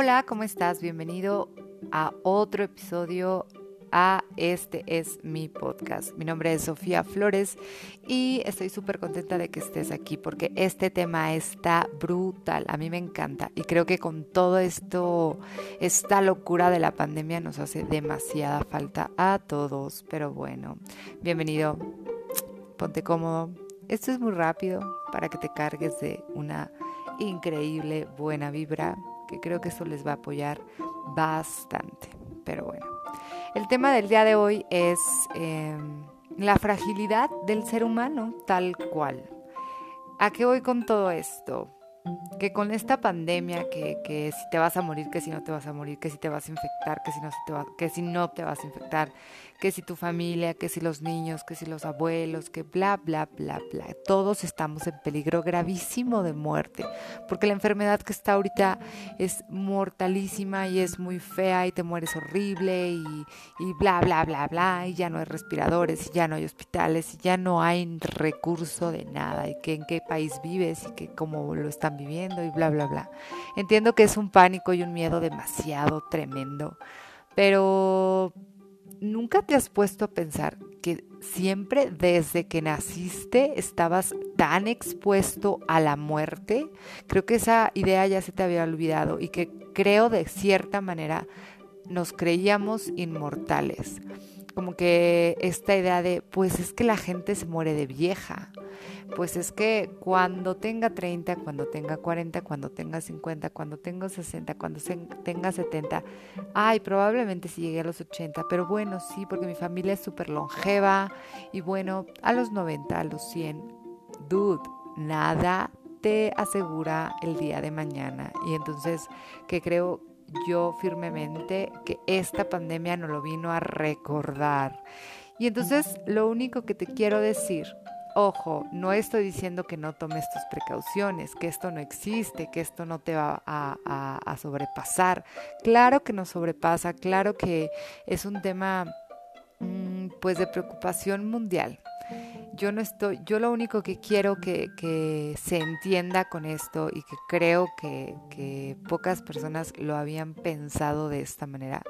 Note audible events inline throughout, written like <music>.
Hola, ¿cómo estás? Bienvenido a otro episodio a Este es mi podcast. Mi nombre es Sofía Flores y estoy súper contenta de que estés aquí porque este tema está brutal. A mí me encanta y creo que con todo esto, esta locura de la pandemia nos hace demasiada falta a todos. Pero bueno, bienvenido, ponte cómodo. Esto es muy rápido para que te cargues de una increíble buena vibra que creo que eso les va a apoyar bastante. Pero bueno, el tema del día de hoy es em, la fragilidad del ser humano tal cual. ¿A qué voy con todo esto? Que con esta pandemia, que, que, si te vas a morir, que si no te vas a morir, que si te vas a infectar, que si no, te va, que si no te vas a infectar, que si tu familia, que si los niños, que si los abuelos, que bla, bla, bla, bla. Todos estamos en peligro gravísimo de muerte, porque la enfermedad que está ahorita es mortalísima y es muy fea y te mueres horrible y, y bla, bla, bla, bla, y ya no hay respiradores, y ya no hay hospitales, y ya no hay recurso de nada, y que en qué país vives y que cómo lo están viviendo y bla, bla, bla. Entiendo que es un pánico y un miedo demasiado tremendo, pero ¿Nunca te has puesto a pensar que siempre desde que naciste estabas tan expuesto a la muerte? Creo que esa idea ya se te había olvidado y que creo de cierta manera nos creíamos inmortales. Como que esta idea de, pues es que la gente se muere de vieja pues es que cuando tenga 30, cuando tenga 40, cuando tenga 50, cuando tenga 60, cuando tenga 70, ay, probablemente si llegue a los 80, pero bueno, sí, porque mi familia es súper longeva y bueno, a los 90, a los 100, dude, nada te asegura el día de mañana. Y entonces, que creo yo firmemente que esta pandemia nos lo vino a recordar. Y entonces, lo único que te quiero decir Ojo, no estoy diciendo que no tomes tus precauciones, que esto no existe, que esto no te va a, sobrepasar. Claro que nos sobrepasa, claro que es un tema mm, pues de preocupación mundial. Yo no estoy, yo lo único que quiero que, se entienda con esto y que creo que, que pocas personas lo habían pensado de esta manera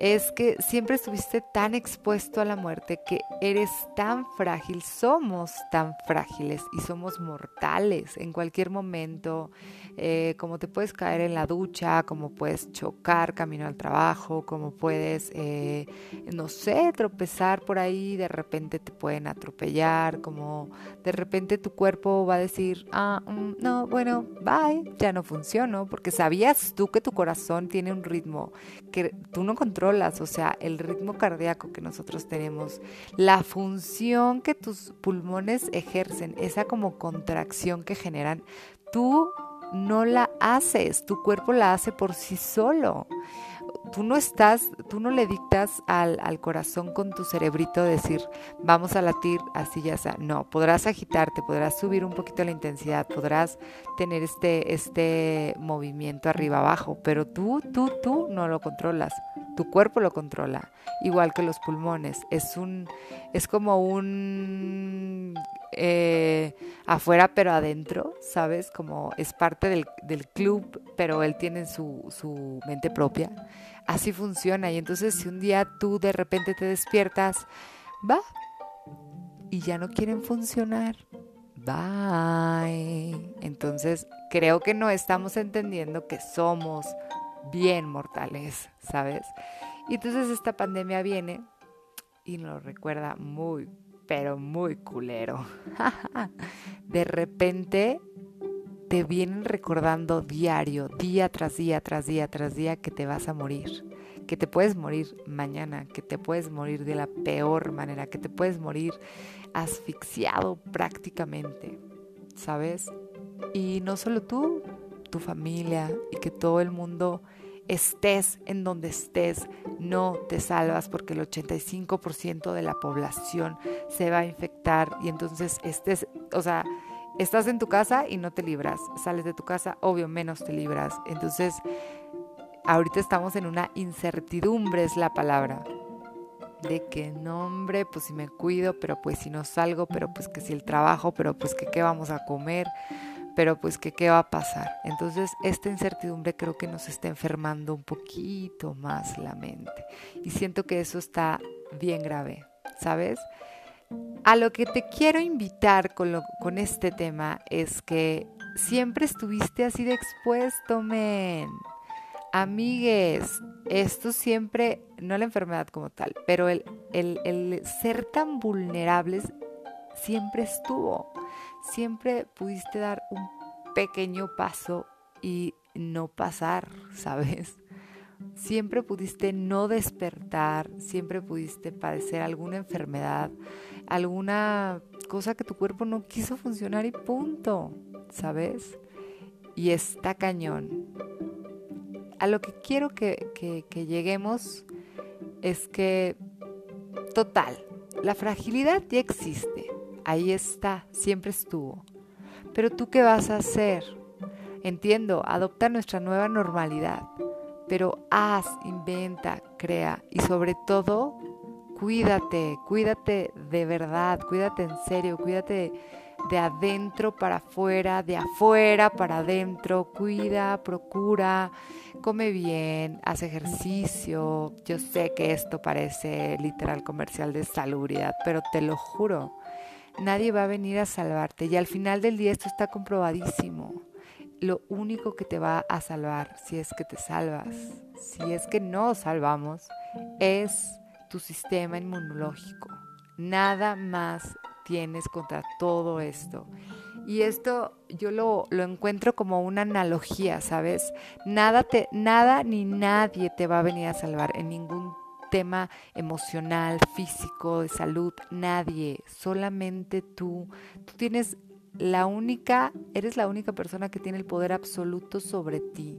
es que siempre estuviste tan expuesto a la muerte que eres tan frágil, somos tan frágiles y somos mortales en cualquier momento, eh, como te puedes caer en la ducha, como puedes chocar camino al trabajo, como puedes, eh, no sé, tropezar por ahí, de repente te pueden atropellar, como de repente tu cuerpo va a decir, ah, mm, no, bueno, bye, ya no funcionó, porque sabías tú que tu corazón tiene un ritmo que tú no controlas, o sea, el ritmo cardíaco que nosotros tenemos, la función que tus pulmones ejercen, esa como contracción que generan, tú no la haces, tu cuerpo la hace por sí solo. Tú no estás, tú no le dictas al, corazón con tu cerebrito decir, vamos a latir así ya sea. No, podrás agitarte, podrás subir un poquito la intensidad, podrás tener este, este movimiento arriba abajo, pero tú, tú, tú no lo controlas. Tu cuerpo lo controla, igual que los pulmones. Es un, es como un eh, afuera pero adentro, ¿sabes? Como es parte del, del club, pero él tiene su, su, mente propia. Así funciona. Y entonces si un día tú de repente te despiertas, va, y ya no quieren funcionar, bye. Entonces creo que no estamos entendiendo que somos bien mortales, ¿sabes? Y entonces esta pandemia viene y nos recuerda muy, pero muy culero. <laughs> de repente te vienen recordando diario, día tras día, tras día, tras día que te vas a morir, que te puedes morir mañana, que te puedes morir de la peor manera, que te puedes morir asfixiado prácticamente, ¿sabes? Y no solo tú, tu familia y que todo el mundo estés en donde estés, no te salvas porque el 85% de la población se va a infectar y entonces estés, o sea, estás en tu casa y no te libras, sales de tu casa, obvio, menos te libras. Entonces, ahorita estamos en una incertidumbre, es la palabra. De que no, hombre, pues si me cuido, pero pues si no salgo, pero pues que si el trabajo, pero pues que qué vamos a comer pero pues que qué va a pasar. Entonces esta incertidumbre creo que nos está enfermando un poquito más la mente y siento que eso está bien grave, ¿sabes? A lo que te quiero invitar con, con este tema es que siempre estuviste así de expuesto, men. Amigues, esto siempre, no la enfermedad como tal, pero el, el ser tan vulnerables siempre estuvo. Siempre pudiste dar un pequeño paso y no pasar, ¿sabes? Siempre pudiste no despertar, siempre pudiste padecer alguna enfermedad, alguna cosa que tu cuerpo no quiso funcionar y punto, ¿sabes? Y está cañón. A lo que quiero que, que lleguemos es que, total, la fragilidad ya existe, ahí está, siempre estuvo. Pero tú qué vas a hacer? Entiendo, adopta nuestra nueva normalidad, pero haz, inventa, crea y sobre todo, cuídate, cuídate de verdad, cuídate en serio, cuídate de adentro para afuera, de afuera para adentro, cuida, procura, come bien, haz ejercicio. Yo sé que esto parece literal comercial de salubridad, pero te lo juro, nadie va a venir a salvarte y al final del día esto está comprobadísimo. Lo único que te va a salvar, si es que te salvas, si es que no salvamos, es tu sistema inmunológico. Nada más tienes contra todo esto. Y esto yo lo, lo, encuentro como una analogía, ¿sabes? Nada, te, nada ni nadie te va a venir a salvar en ningún tema emocional, físico, de salud, nadie, solamente tú. Tú tienes la única, eres la única persona que tiene el poder absoluto sobre ti,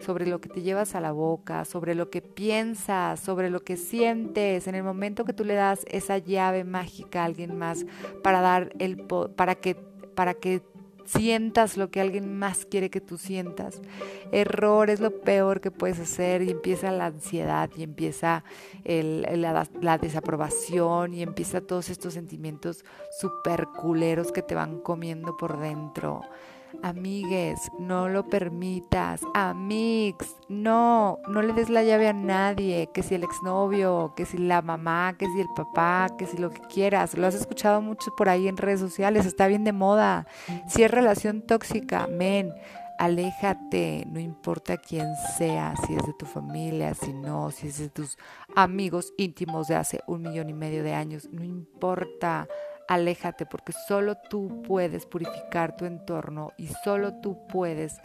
sobre lo que te llevas a la boca, sobre lo que piensas, sobre lo que sientes. En el momento que tú le das esa llave mágica a alguien más para dar el para que para que sientas lo que alguien más quiere que tú sientas. Error es lo peor que puedes hacer y empieza la ansiedad y empieza la, la, desaprobación y empieza todos estos sentimientos super culeros que te van comiendo por dentro. Amigues, no lo permitas. Amix, no, no le des la llave a nadie. Que si el exnovio, que si la mamá, que si el papá, que si lo que quieras. Lo has escuchado mucho por ahí en redes sociales, está bien de moda. Si es relación tóxica, men, aléjate, no importa quién sea, si es de tu familia, si no, si es de tus amigos íntimos de hace un millón y medio de años, no importa aléjate porque solo tú puedes purificar tu entorno y solo tú puedes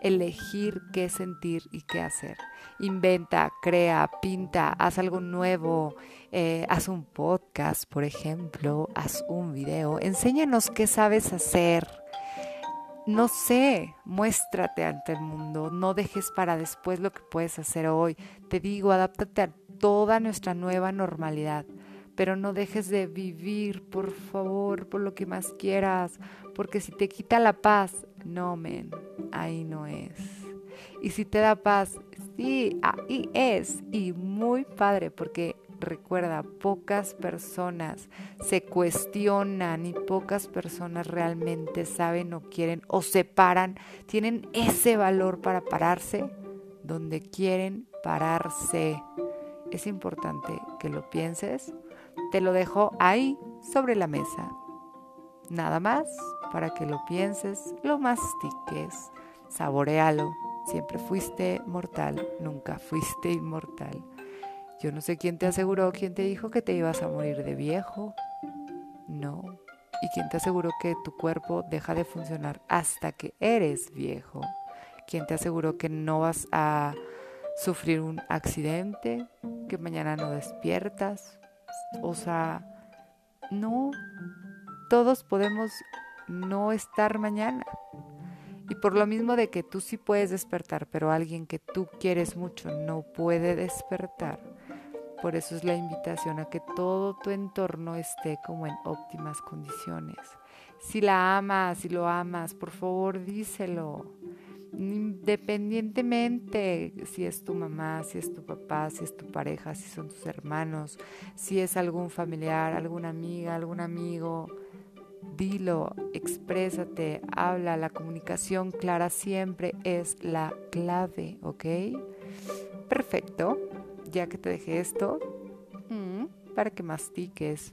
elegir qué sentir y qué hacer. Inventa, crea, pinta, haz algo nuevo, eh, haz un podcast, por ejemplo, haz un video, enséñanos qué sabes hacer. No sé, muéstrate ante el mundo, no dejes para después lo que puedes hacer hoy. Te digo, adáptate a toda nuestra nueva normalidad pero no dejes de vivir, por favor, por lo que más quieras, porque si te quita la paz, no, men, ahí no es. Y si te da paz, sí, ahí es, y muy padre, porque recuerda, pocas personas se cuestionan y pocas personas realmente saben o quieren o se paran, tienen ese valor para pararse donde quieren pararse. Es importante que lo pienses te lo dejo ahí sobre la mesa. Nada más para que lo pienses, lo mastiques, saborealo. Siempre fuiste mortal, nunca fuiste inmortal. Yo no sé quién te aseguró, quién te dijo que te ibas a morir de viejo. No. ¿Y quién te aseguró que tu cuerpo deja de funcionar hasta que eres viejo? ¿Quién te aseguró que no vas a sufrir un accidente? ¿Que mañana no despiertas? O sea, no, todos podemos no estar mañana. Y por lo mismo de que tú sí puedes despertar, pero alguien que tú quieres mucho no puede despertar. Por eso es la invitación a que todo tu entorno esté como en óptimas condiciones. Si la amas, si lo amas, por favor díselo independientemente si es tu mamá, si es tu papá, si es tu pareja, si son tus hermanos, si es algún familiar, alguna amiga, algún amigo, dilo, exprésate, habla, la comunicación clara siempre es la clave, ¿ok? Perfecto, ya que te dejé esto, mm, para que mastiques,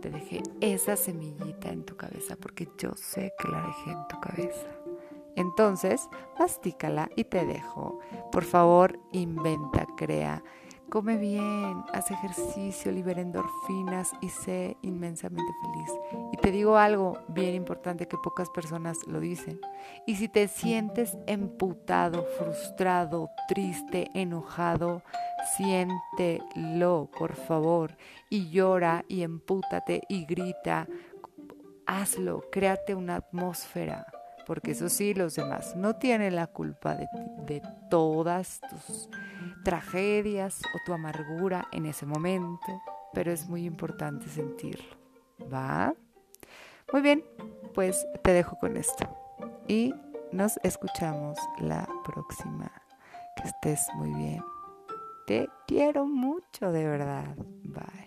te dejé esa semillita en tu cabeza, porque yo sé que la dejé en tu cabeza. Entonces, mastícala y te dejo. Por favor, inventa, crea. Come bien, haz ejercicio, libera endorfinas y sé inmensamente feliz. Y te digo algo bien importante que pocas personas lo dicen. Y si te sientes emputado, frustrado, triste, enojado, siéntelo, por favor. Y llora y empútate y grita. Hazlo, créate una atmósfera porque eso sí, los demás no tienen la culpa de, todas tus tragedias o tu amargura en ese momento, pero es muy importante sentirlo. ¿Va? Muy bien, pues te dejo con esto y nos escuchamos la próxima. Que estés muy bien. Te quiero mucho, de verdad. Bye.